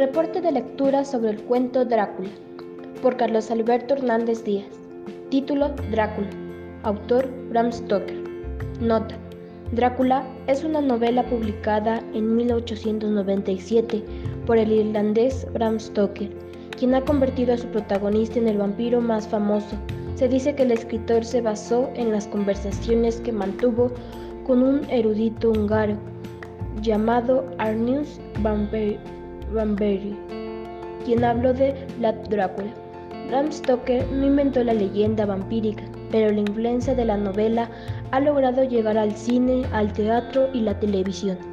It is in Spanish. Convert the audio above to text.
Reporte de lectura sobre el cuento Drácula, por Carlos Alberto Hernández Díaz. Título Drácula. Autor Bram Stoker. Nota. Drácula es una novela publicada en 1897 por el irlandés Bram Stoker, quien ha convertido a su protagonista en el vampiro más famoso. Se dice que el escritor se basó en las conversaciones que mantuvo con un erudito húngaro llamado Arnius Vanberry, quien habló de Vlad Drácula. Bram Stoker no inventó la leyenda vampírica, pero la influencia de la novela ha logrado llegar al cine, al teatro y la televisión.